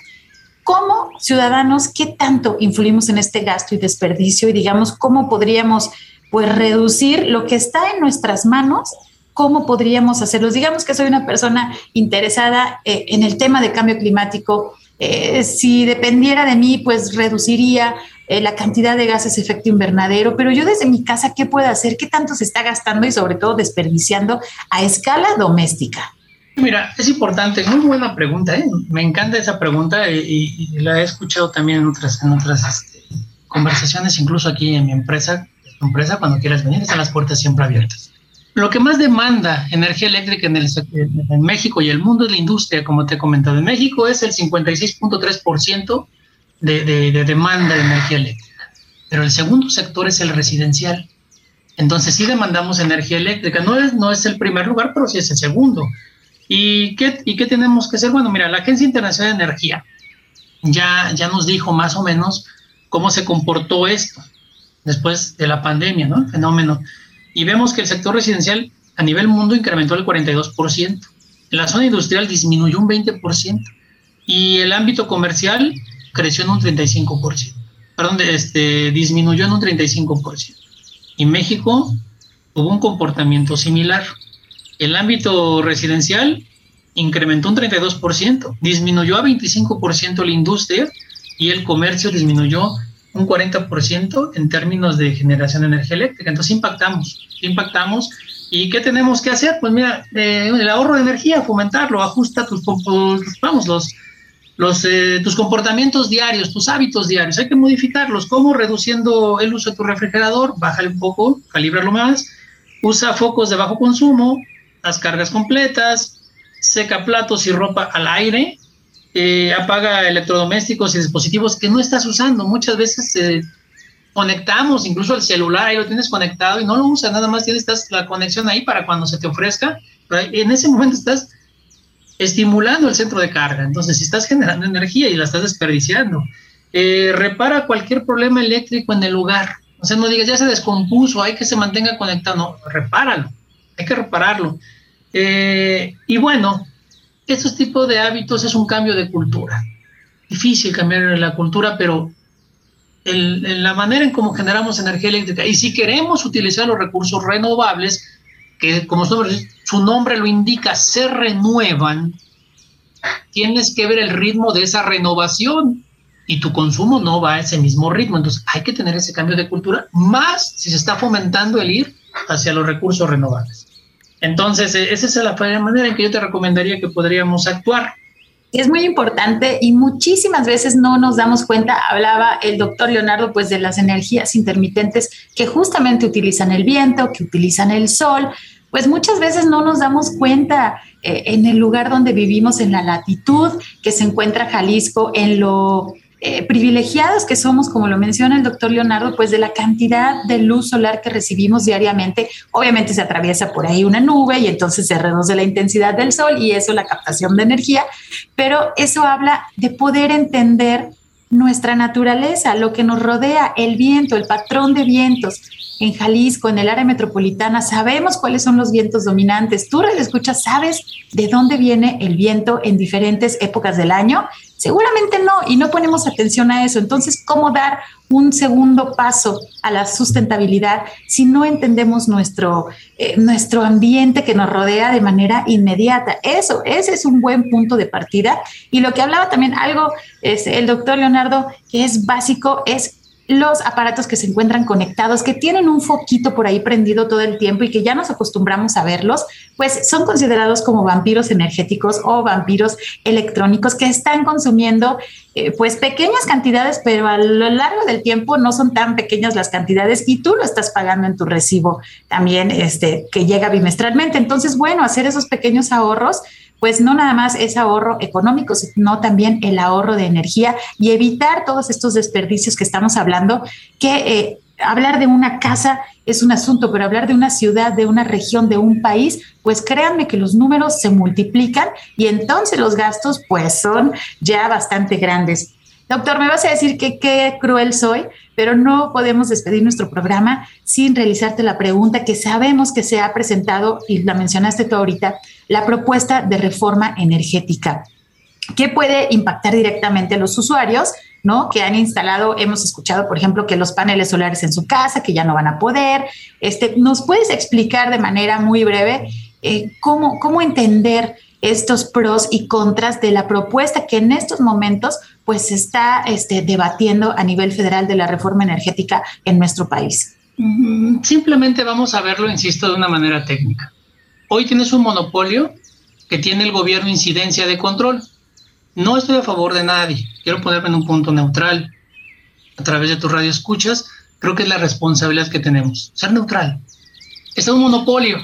¿Cómo ciudadanos, qué tanto influimos en este gasto y desperdicio y digamos cómo podríamos pues reducir lo que está en nuestras manos ¿cómo podríamos hacerlo? Digamos que soy una persona interesada eh, en el tema de cambio climático, eh, si dependiera de mí, pues reduciría eh, la cantidad de gases efecto invernadero, pero yo desde mi casa, ¿qué puedo hacer? ¿Qué tanto se está gastando y sobre todo desperdiciando a escala doméstica? Mira, es importante, muy buena pregunta, me encanta esa pregunta y, la he escuchado también en otras, en otras este, conversaciones, incluso aquí en mi empresa, empresa, cuando quieras venir, están las puertas siempre abiertas. Lo que más demanda energía eléctrica en, el, en México y el mundo es la industria, como te he comentado. En México es el 56.3% de, de, de demanda de energía eléctrica, pero el segundo sector es el residencial. Entonces sí demandamos energía eléctrica. No es, no es el primer lugar, pero sí es el segundo. ¿Y qué, ¿Y qué tenemos que hacer? Bueno, mira, la Agencia Internacional de Energía ya, ya nos dijo más o menos cómo se comportó esto después de la pandemia, ¿no? El fenómeno y vemos que el sector residencial a nivel mundo incrementó el 42%, en la zona industrial disminuyó un 20% y el ámbito comercial creció en un 35%, perdón, este, disminuyó en un 35%. Y México tuvo un comportamiento similar. El ámbito residencial incrementó un 32%, disminuyó a 25% la industria y el comercio disminuyó un 40% en términos de generación de energía eléctrica. Entonces impactamos, impactamos. ¿Y qué tenemos que hacer? Pues mira, eh, el ahorro de energía, fomentarlo, ajusta tus, vamos, los, los, eh, tus comportamientos diarios, tus hábitos diarios, hay que modificarlos. ¿Cómo? Reduciendo el uso de tu refrigerador, bájale un poco, calíbralo más, usa focos de bajo consumo, las cargas completas, seca platos y ropa al aire, eh, apaga electrodomésticos y dispositivos que no estás usando. Muchas veces eh, conectamos incluso el celular, ahí lo tienes conectado y no lo usas, nada más tienes la conexión ahí para cuando se te ofrezca. en ese momento estás estimulando el centro de carga. Entonces, si estás generando energía y la estás desperdiciando, eh, repara cualquier problema eléctrico en el lugar. O sea, no digas, ya se descompuso, hay que se mantenga conectado. No, repáralo, hay que repararlo. y bueno, estos tipos de hábitos es un cambio de cultura. Difícil cambiar la cultura, pero en la manera en cómo generamos energía eléctrica y si queremos utilizar los recursos renovables, que como su nombre lo indica, se renuevan, tienes que ver el ritmo de esa renovación y tu consumo no va a ese mismo ritmo. Entonces hay que tener ese cambio de cultura, más si se está fomentando el ir hacia los recursos renovables. Entonces, e, esa es la manera en que yo te recomendaría que podríamos actuar. Es muy importante y muchísimas veces no nos damos cuenta, hablaba el doctor Leonardo pues de las energías intermitentes que justamente utilizan el viento, que utilizan el sol, pues muchas veces no nos damos cuenta eh, en el lugar donde vivimos, en la latitud que se encuentra Jalisco, en lo eh, privilegiados que somos, como lo menciona el doctor Leonardo, pues de la cantidad de luz solar que recibimos diariamente. Obviamente se atraviesa por ahí una nube y entonces se reduce la intensidad del sol y eso la captación de energía, pero eso habla de poder entender nuestra naturaleza, lo que nos rodea, el viento, el patrón de vientos, en Jalisco, en el área metropolitana, sabemos cuáles son los vientos dominantes. Tú, escuchas, sabes de dónde viene el viento en diferentes épocas del año. Seguramente no, y no ponemos atención a eso. Entonces, ¿cómo dar un segundo paso a la sustentabilidad si no entendemos nuestro, eh, nuestro ambiente que nos rodea de manera inmediata? Eso, ese es un buen punto de partida. Y lo que hablaba también algo, es el doctor Leonardo, que es básico, es los aparatos que se encuentran conectados, que tienen un foquito por ahí prendido todo el tiempo y que ya nos acostumbramos a verlos, pues son considerados como vampiros energéticos o vampiros electrónicos que están consumiendo eh, pues pequeñas cantidades, pero a lo largo del tiempo no son tan pequeñas las cantidades y tú lo estás pagando en tu recibo también este que llega bimestralmente. Entonces, bueno, hacer esos pequeños ahorros pues no nada más es ahorro económico, sino también el ahorro de energía y evitar todos estos desperdicios que estamos hablando, que eh, hablar de una casa es un asunto, pero hablar de una ciudad, de una región, de un país, pues créanme que los números se multiplican y entonces los gastos pues son ya bastante grandes. Doctor, me vas a decir que qué cruel soy, pero no podemos despedir nuestro programa sin realizarte la pregunta que sabemos que se ha presentado, y la mencionaste tú ahorita, la propuesta de reforma energética, que puede impactar directamente a los usuarios, ¿no? Que han instalado, hemos escuchado, por ejemplo, que los paneles solares en su casa, que ya no van a poder. Este, ¿Nos puedes explicar de manera muy breve eh, cómo, cómo entender estos pros y contras de la propuesta que en estos momentos pues se está este, debatiendo a nivel federal de la reforma energética en nuestro país? Simplemente vamos a verlo, insisto, de una manera técnica. Hoy tienes un monopolio que tiene el gobierno incidencia de control. No estoy a favor de nadie. Quiero ponerme en un punto neutral. A través de tu radio escuchas, creo que es la responsabilidad que tenemos. Ser neutral. Es un monopolio.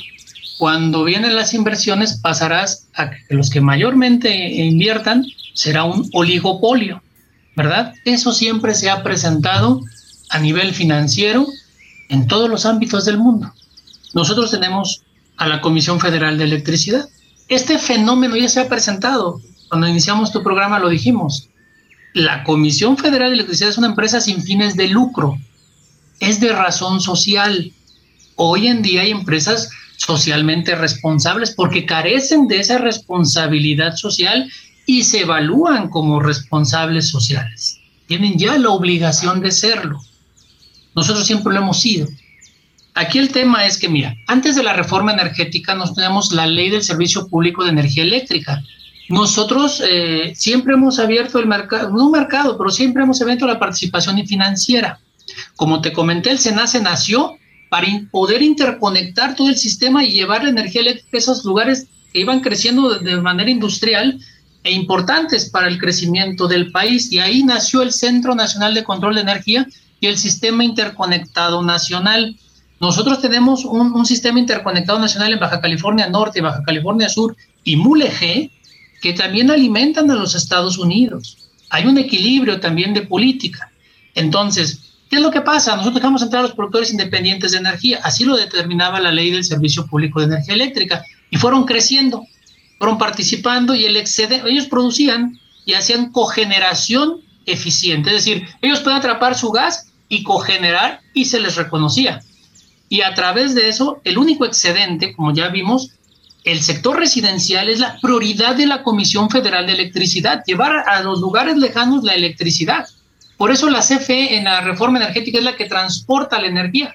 Cuando vienen las inversiones, pasarás a que los que mayormente inviertan será un oligopolio, ¿verdad? Eso siempre se ha presentado a nivel financiero en todos los ámbitos del mundo. Nosotros tenemos a la Comisión Federal de Electricidad. Este fenómeno ya se ha presentado. Cuando iniciamos tu programa lo dijimos. La Comisión Federal de Electricidad es una empresa sin fines de lucro. Es de razón social. Hoy en día hay empresas socialmente responsables porque carecen de esa responsabilidad social y se evalúan como responsables sociales. Tienen ya la obligación de serlo. Nosotros siempre lo hemos sido. Aquí el tema es que, mira, antes de la reforma energética nos tenemos la ley del servicio público de energía eléctrica. Nosotros eh, siempre hemos abierto el mercado, no un mercado, pero siempre hemos abierto la participación financiera. Como te comenté, el SENACE nació para poder interconectar todo el sistema y llevar la energía eléctrica a esos lugares que iban creciendo de manera industrial e importantes para el crecimiento del país. Y ahí nació el Centro Nacional de Control de Energía y el Sistema Interconectado Nacional. Nosotros tenemos un, sistema interconectado nacional en Baja California Norte, Baja California Sur y Mulegé, que también alimentan a los Estados Unidos. Hay un equilibrio también de política. Entonces, ¿qué es lo que pasa? Nosotros dejamos entrar a los productores independientes de energía. Así lo determinaba la ley del Servicio Público de Energía Eléctrica. Y fueron creciendo, fueron participando y el excedente, ellos producían y hacían cogeneración eficiente. Es decir, ellos pueden atrapar su gas y cogenerar y se les reconocía y a través de eso, el único excedente, como ya vimos, el sector residencial es la prioridad de la Comisión Federal de Electricidad, llevar a los lugares lejanos la electricidad. Por eso la CFE en la reforma energética es la que transporta la energía,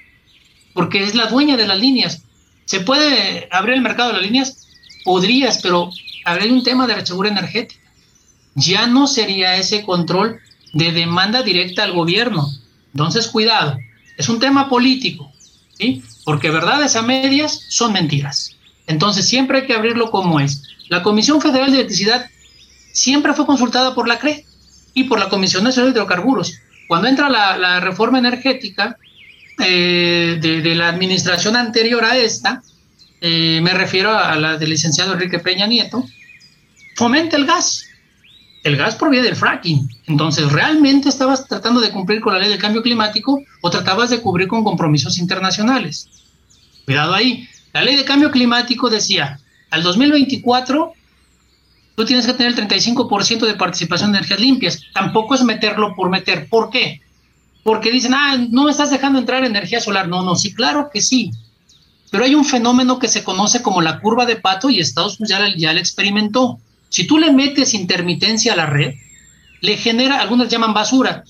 porque es la dueña de las líneas. ¿Se puede abrir el mercado de las líneas? Podrías, pero habría un tema de segura energética. Ya no sería ese control de demanda directa al gobierno. Entonces, cuidado, es un tema político, porque verdades a medias son mentiras. Entonces siempre hay que abrirlo como es. La Comisión Federal de Electricidad siempre fue consultada por la CRE y por la Comisión Nacional de Hidrocarburos. Cuando entra la, reforma energética eh, de, la administración anterior a esta, eh, me refiero a la del licenciado Enrique Peña Nieto, fomenta el gas. El gas proviene del fracking. Entonces, ¿realmente estabas tratando de cumplir con la ley del cambio climático o tratabas de cubrir con compromisos internacionales? Cuidado ahí. La ley de cambio climático decía, al 2024 tú tienes que tener el 35% de participación de energías limpias. Tampoco es meterlo por meter. ¿Por qué? Porque dicen, ah, no me estás dejando entrar energía solar. No, no, sí, claro que sí. Pero hay un fenómeno que se conoce como la curva de pato y Estados Unidos ya, la experimentó. Si tú le metes intermitencia a la red, le genera, algunas llaman basura,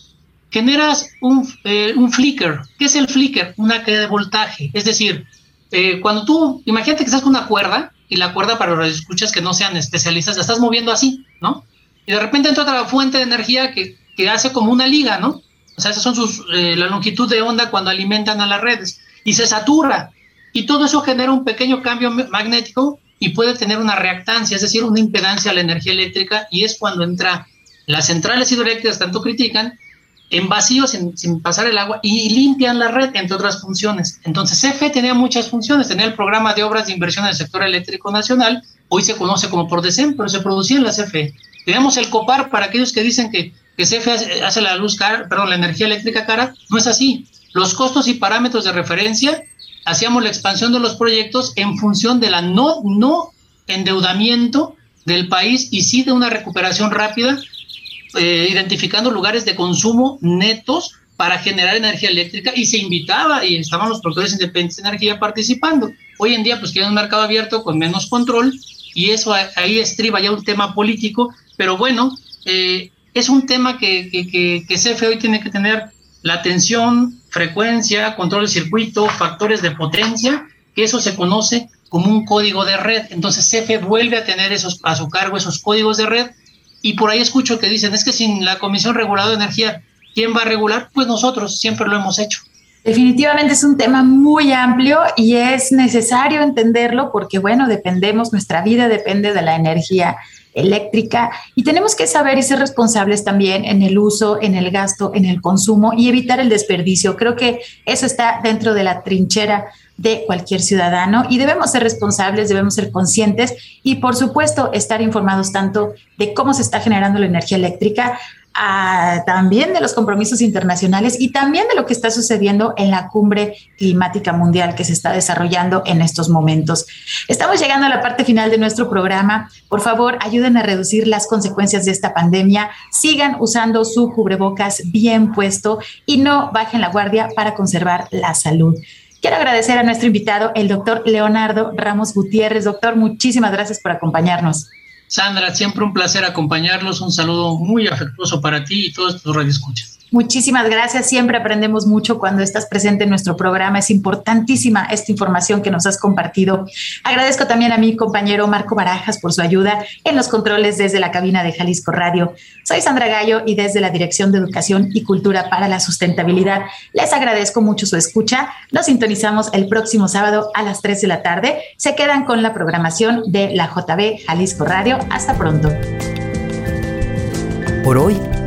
generas un, eh, flicker. ¿Qué es el flicker? Una caída de voltaje. Es decir, eh, cuando tú, imagínate que estás con una cuerda y la cuerda para los escuchas que no sean especialistas, la estás moviendo así, ¿no? Y de repente entra otra fuente de energía que, que hace como una liga, ¿no? O sea, esas son sus, eh, la longitud de onda cuando alimentan a las redes y se satura. Y todo eso genera un pequeño cambio magnético y puede tener una reactancia, es decir, una impedancia a la energía eléctrica y es cuando entra las centrales hidroeléctricas, tanto critican, en vacío sin, pasar el agua y limpian la red, entre otras funciones. Entonces, CFE tenía muchas funciones, tenía el programa de obras de inversión en el sector eléctrico nacional, hoy se conoce como PRODECEN, pero se producía en la CFE. Teníamos el COPAR para aquellos que dicen que, que CFE hace, la luz cara, perdón, la energía eléctrica cara, no es así. Los costos y parámetros de referencia, hacíamos la expansión de los proyectos en función de la no, no endeudamiento del país y sí de una recuperación rápida eh, identificando lugares de consumo netos para generar energía eléctrica y se invitaba y estaban los productores independientes de energía participando. Hoy en día pues tiene un mercado abierto con menos control y eso ahí estriba ya un tema político, pero bueno, eh, es un tema que, que, que, que CFE hoy tiene que tener la atención, frecuencia, control de circuito, factores de potencia, que eso se conoce como un código de red. Entonces CFE vuelve a tener esos, a su cargo esos códigos de red y por ahí escucho que dicen, es que sin la Comisión Reguladora de Energía, ¿quién va a regular? Pues nosotros siempre lo hemos hecho. Definitivamente es un tema muy amplio y es necesario entenderlo porque, bueno, dependemos, nuestra vida depende de la energía eléctrica y tenemos que saber y ser responsables también en el uso, en el gasto, en el consumo y evitar el desperdicio. Creo que eso está dentro de la trinchera de cualquier ciudadano y debemos ser responsables, debemos ser conscientes y por supuesto estar informados tanto de cómo se está generando la energía eléctrica, también de los compromisos internacionales y también de lo que está sucediendo en la cumbre climática mundial que se está desarrollando en estos momentos. Estamos llegando a la parte final de nuestro programa. Por favor, ayuden a reducir las consecuencias de esta pandemia. Sigan usando su cubrebocas bien puesto y no bajen la guardia para conservar la salud. Quiero agradecer a nuestro invitado, el doctor Leonardo Ramos Gutiérrez. Doctor, muchísimas gracias por acompañarnos. Sandra, siempre un placer acompañarlos. Un saludo muy afectuoso para ti y todos tus radioescuchas. Muchísimas gracias. Siempre aprendemos mucho cuando estás presente en nuestro programa. Es importantísima esta información que nos has compartido. Agradezco también a mi compañero Marco Barajas por su ayuda en los controles desde la cabina de Jalisco Radio. Soy Sandra Gallo y desde la Dirección de Educación y Cultura para la Sustentabilidad les agradezco mucho su escucha. Nos sintonizamos el próximo sábado a las 3 de la tarde. Se quedan con la programación de la JB Jalisco Radio. Hasta pronto. Por hoy